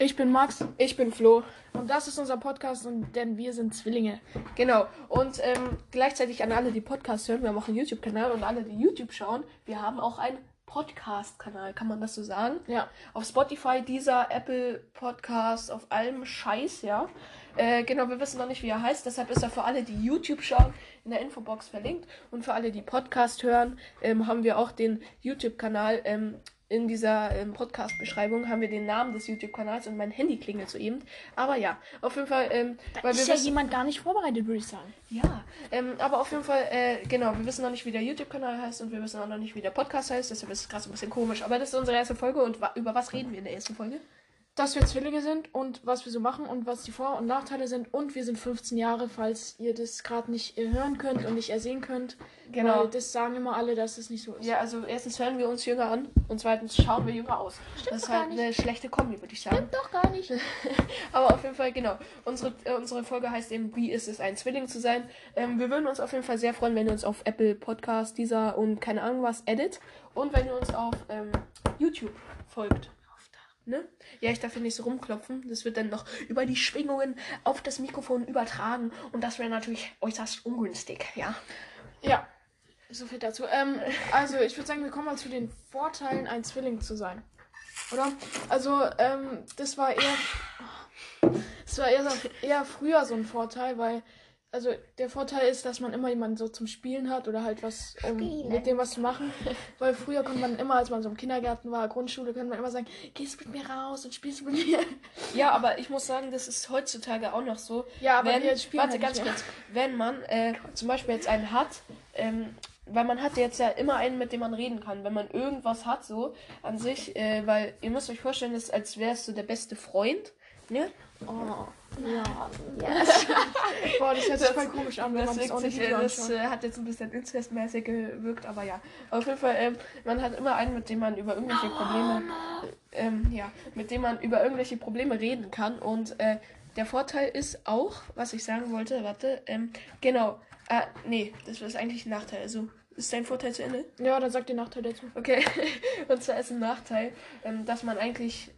Ich bin Max. Ich bin Flo. Und das ist unser Podcast, und, denn wir sind Zwillinge. Genau. Und ähm, gleichzeitig an alle, die Podcast hören, wir haben auch einen YouTube-Kanal und alle, die YouTube schauen, wir haben auch einen Podcast-Kanal, kann man das so sagen? Ja. Auf Spotify, dieser Apple Podcast, auf allem Scheiß, ja. Äh, genau, wir wissen noch nicht, wie er heißt, deshalb ist er für alle, die YouTube schauen, in der Infobox verlinkt. Und für alle, die Podcast hören, ähm, haben wir auch den YouTube-Kanal ähm, in dieser ähm, Podcast-Beschreibung haben wir den Namen des YouTube-Kanals und mein Handy klingelt soeben. Aber ja, auf jeden Fall, ähm, Da weil ist wir ja wissen, jemand gar nicht vorbereitet, würde ich sagen. ja, ähm, aber auf jeden Fall, äh, genau, wir wissen noch nicht, wie der YouTube-Kanal heißt und wir wissen auch noch nicht, wie der Podcast heißt, deshalb ist es gerade so ein bisschen komisch. Aber das ist unsere erste Folge und wa über was reden wir in der ersten Folge? Dass wir Zwillinge sind und was wir so machen und was die Vor- und Nachteile sind. Und wir sind 15 Jahre, falls ihr das gerade nicht äh, hören könnt und nicht ersehen könnt. Genau. Weil das sagen immer alle, dass es nicht so ist. Ja, also erstens hören wir uns jünger an und zweitens schauen wir jünger aus. das ist halt nicht. eine schlechte Kombi, würde ich sagen. doch gar nicht. Aber auf jeden Fall, genau. Unsere, äh, unsere Folge heißt eben, wie ist es, ein Zwilling zu sein. Ähm, wir würden uns auf jeden Fall sehr freuen, wenn ihr uns auf Apple Podcast, dieser und keine Ahnung was edit. Und wenn ihr uns auf ähm, YouTube folgt. Ne? Ja, ich darf hier nicht so rumklopfen. Das wird dann noch über die Schwingungen auf das Mikrofon übertragen. Und das wäre natürlich äußerst ungünstig, ja. Ja, so viel dazu. Ähm, also, ich würde sagen, wir kommen mal zu den Vorteilen, ein Zwilling zu sein. Oder? Also, ähm, das war eher. Das war eher, eher früher so ein Vorteil, weil. Also, der Vorteil ist, dass man immer jemanden so zum Spielen hat oder halt was, um mit dem was zu machen. Weil früher konnte man immer, als man so im Kindergarten war, Grundschule, konnte man immer sagen: Gehst mit mir raus und spielst mit mir. Ja, aber ich muss sagen, das ist heutzutage auch noch so. Ja, aber wenn, wir spielen warte halt ganz kurz, wenn man äh, zum Beispiel jetzt einen hat, ähm, weil man hat jetzt ja immer einen, mit dem man reden kann, wenn man irgendwas hat so an sich, äh, weil ihr müsst euch vorstellen, das ist, als wärst du der beste Freund, ne? Oh, ja. Boah, das hört sich voll komisch an, wenn man das auch Deswegen nicht sich, äh, das äh, hat jetzt ein bisschen inzestmäßig gewirkt, aber ja. Auf jeden Fall, ähm, man hat immer einen, mit dem man über irgendwelche Probleme, äh, ähm, ja, mit dem man über irgendwelche Probleme reden kann. Und äh, der Vorteil ist auch, was ich sagen wollte, warte, ähm, genau, äh, nee, das ist eigentlich ein Nachteil. Also, ist dein Vorteil zu Ende? Ja, dann sagt den Nachteil dazu. Okay, und zwar ist ein Nachteil, ähm, dass man eigentlich,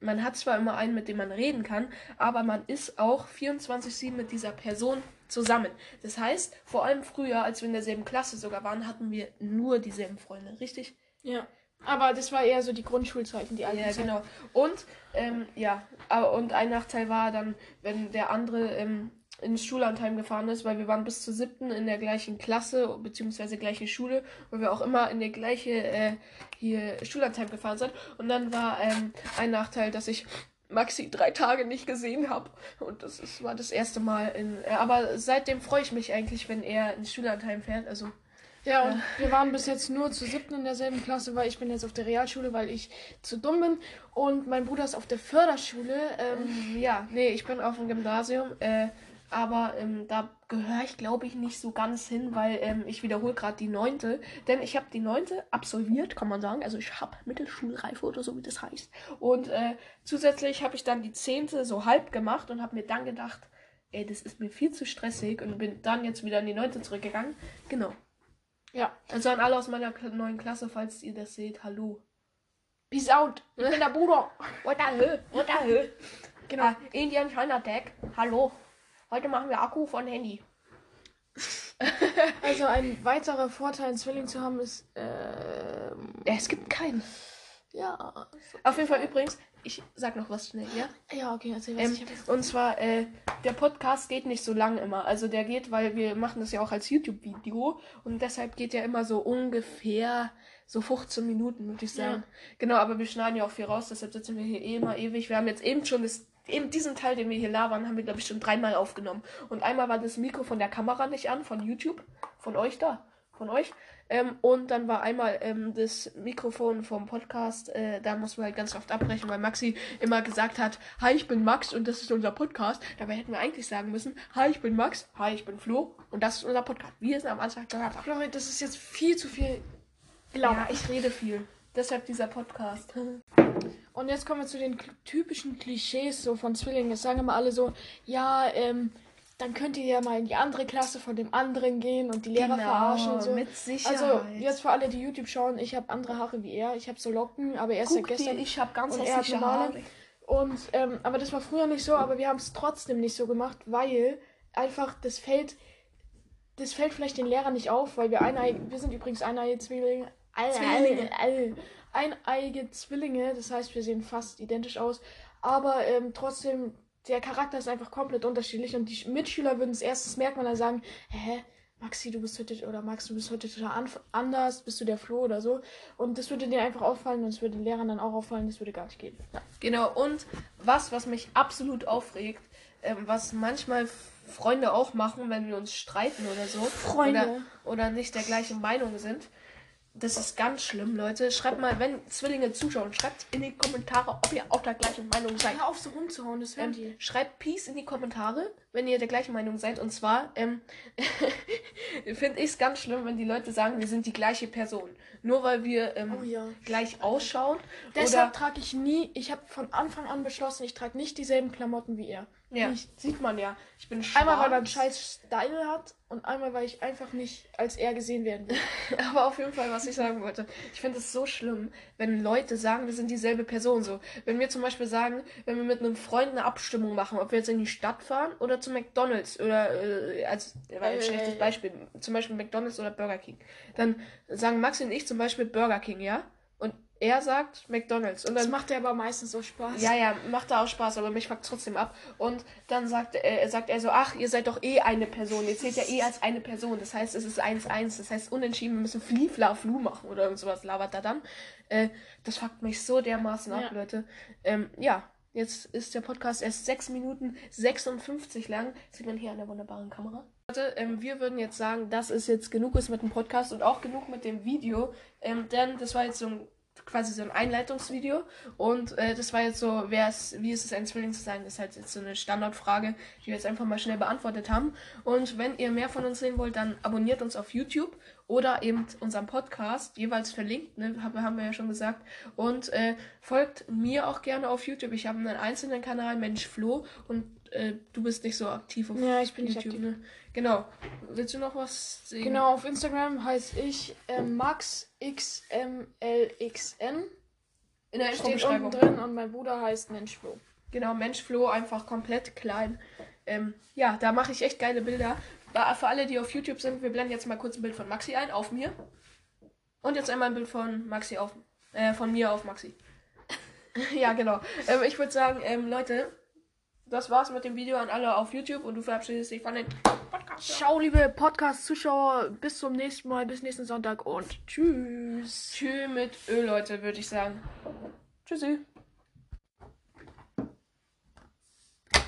man hat zwar immer einen, mit dem man reden kann, aber man ist auch 24-7 mit dieser Person zusammen. Das heißt, vor allem früher, als wir in derselben Klasse sogar waren, hatten wir nur dieselben Freunde, richtig? Ja. Aber das war eher so die Grundschulzeiten, die alten Ja, Zeiten. genau. Und, ähm, ja, aber, und ein Nachteil war dann, wenn der andere ähm, ins Schullandheim gefahren ist, weil wir waren bis zur siebten in der gleichen Klasse, beziehungsweise gleiche Schule, weil wir auch immer in der gleiche äh, hier Schullandheim gefahren sind. Und dann war ähm, ein Nachteil, dass ich Maxi drei Tage nicht gesehen habe. Und das ist, war das erste Mal in. Äh, aber seitdem freue ich mich eigentlich, wenn er ins Schullandheim fährt. Also Ja, und wir waren bis jetzt nur zu siebten in derselben Klasse, weil ich bin jetzt auf der Realschule, weil ich zu dumm bin. Und mein Bruder ist auf der Förderschule. Ähm, Ja, nee, ich bin auf dem Gymnasium, äh, aber ähm, da gehöre ich, glaube ich, nicht so ganz hin, weil ähm, ich wiederhole gerade die neunte. Denn ich habe die neunte absolviert, kann man sagen. Also ich habe Mittelschulreife oder so, wie das heißt. Und äh, zusätzlich habe ich dann die zehnte so halb gemacht und habe mir dann gedacht, ey, das ist mir viel zu stressig und bin dann jetzt wieder in die neunte zurückgegangen. Genau. ja. Also an alle aus meiner neuen Klasse, falls ihr das seht, hallo. Peace out. Ich bin der Bruder. What the hell? What the hell? Genau. Ah, Indian China Attack. Hallo. Heute machen wir Akku von Handy. Also ein weiterer Vorteil, einen Zwilling zu haben, ist. Ja, es gibt keinen. ja. Auf jeden Fall übrigens, ich sag noch was schnell, ja? Ja, okay, erzähl was. Ähm, ich und zwar, äh, der Podcast geht nicht so lang immer. Also der geht, weil wir machen das ja auch als YouTube-Video und deshalb geht der immer so ungefähr so 15 Minuten, würde ich sagen. Genau, aber wir schneiden ja auch viel raus, deshalb sitzen wir hier eh immer ewig. Wir haben jetzt eben schon das, eben diesen Teil, den wir hier labern, haben wir, glaube ich, schon dreimal aufgenommen. Und einmal war das Mikro von der Kamera nicht an, von YouTube, von euch da, von euch. Ähm, und dann war einmal ähm, das Mikrofon vom Podcast, äh, da mussten wir halt ganz oft abbrechen, weil Maxi immer gesagt hat, hi, ich bin Max und das ist unser Podcast. Dabei hätten wir eigentlich sagen müssen, hi, ich bin Max, hi, ich bin Flo und das ist unser Podcast. Wie ihr es am Anfang gehört habt. Das ist jetzt viel zu viel. Ja, ich rede viel. Deshalb dieser Podcast. Und jetzt kommen wir zu den typischen Klischees so von Zwillingen. Es sagen immer alle so, ja, ähm, dann könnt ihr ja mal in die andere Klasse von dem anderen gehen und die Lehrer Genau, verarschen und so. mit Sicherheit. Also jetzt für alle, die YouTube schauen, ich habe andere Haare wie er. Ich habe so Locken, aber er ist ja Guck dir, gestern ich habe ganz und hässliche. Haare. Und, ähm, aber das war früher nicht so, aber wir haben es trotzdem nicht so gemacht, weil einfach das fällt, das fällt vielleicht den Lehrern nicht auf, weil wir eineige, wir sind übrigens eineige Zwillinge, Zwillinge. Eineige Zwillinge, das heißt, wir sehen fast identisch aus, aber ähm, trotzdem, der Charakter ist einfach komplett unterschiedlich und die Mitschüler würden es erstes merken, wenn er sagen, hä, Maxi, du bist heute, oder Max, du bist heute total an, anders, bist du der Flo oder so. Und das würde dir einfach auffallen und es würde den Lehrern dann auch auffallen, das würde gar nicht gehen. Ja. Genau, und was, was mich absolut aufregt, ähm, was manchmal Freunde auch machen, wenn wir uns streiten oder so. Freunde. Oder, oder nicht der gleichen Meinung sind. Das ist ganz schlimm, Leute. Schreibt mal, wenn Zwillinge zuschauen, schreibt in die Kommentare, ob ihr auch der gleichen Meinung seid. Hör auf, so rumzuhauen, das hören Ähm, die. schreibt Peace in die Kommentare, wenn ihr der gleichen Meinung seid. Und zwar ähm, finde ich es ganz schlimm, wenn die Leute sagen, wir sind die gleiche Person. Nur weil wir ähm, Oh ja. gleich ausschauen. Deshalb trage ich nie, ich habe von Anfang an beschlossen, ich trage nicht dieselben Klamotten wie er. ja, Nicht. sieht man ja. Ich bin schwarz. Einmal, weil er einen scheiß Style hat und einmal, weil ich einfach nicht als er gesehen werden will. Aber auf jeden Fall, was ich sagen wollte. Ich finde es so schlimm, wenn Leute sagen, wir sind dieselbe Person. So, wenn wir zum Beispiel sagen, wenn wir mit einem Freund eine Abstimmung machen, ob wir jetzt in die Stadt fahren oder zu McDonalds oder äh, als war ein Äh. schlechtes Beispiel, zum Beispiel McDonalds oder Burger King, dann sagen Max und ich zum Beispiel Burger King, ja, und er sagt McDonalds und Das dann macht ja aber meistens so Spaß. ja, ja, macht da auch Spaß, aber mich fuckt trotzdem ab. Und dann sagt, er sagt er so, ach, ihr seid doch eh eine Person. Ihr zählt ja eh als eine Person. Das heißt, es ist 1-1. Das heißt, unentschieden, wir müssen Fli, Fla, Flu machen oder irgend sowas labert er dann. Äh, das fuckt mich so dermaßen ab, Ja. Leute. Ähm, ja, jetzt ist der Podcast erst 6 Minuten 56 lang. Sieht man hier an der wunderbaren Kamera. Leute, ähm, wir würden jetzt sagen, dass es jetzt genug ist mit dem Podcast und auch genug mit dem Video. Ähm, denn das war jetzt so ein quasi so ein Einleitungsvideo und äh, das war jetzt so, wer ist, wie ist es ein Zwilling zu sein, das ist halt jetzt so eine Standardfrage, die wir jetzt einfach mal schnell beantwortet haben. Und wenn ihr mehr von uns sehen wollt, dann abonniert uns auf YouTube oder eben unseren Podcast, jeweils verlinkt, ne, haben, wir ja schon gesagt. Und äh, folgt mir auch gerne auf YouTube. Ich habe einen einzelnen Kanal, Mensch Flo, und äh, du bist nicht so aktiv auf Ja, ich bin nicht YouTube, aktiv. ne? Genau. Willst du noch was sehen? Genau, auf Instagram heiße ich ähm, MaxXMLXN. In der Steht unten drin und mein Bruder heißt Menschflo. Genau, Mensch Flo, einfach komplett klein. Ähm, ja, da mache ich echt geile Bilder. Für alle, die auf YouTube sind, wir blenden jetzt mal kurz ein Bild von Maxi ein, auf mir. Und jetzt einmal ein Bild von Maxi auf, äh, von mir auf Maxi. ja, genau. Ähm, ich würde sagen, ähm, Leute, das war's mit dem Video an alle auf YouTube und du verabschiedest dich von den Podcast. Ciao, liebe Podcast-Zuschauer. Bis zum nächsten Mal, bis nächsten Sonntag und tschüss. Tschüss mit Ö, Leute, würde ich sagen. Tschüssi.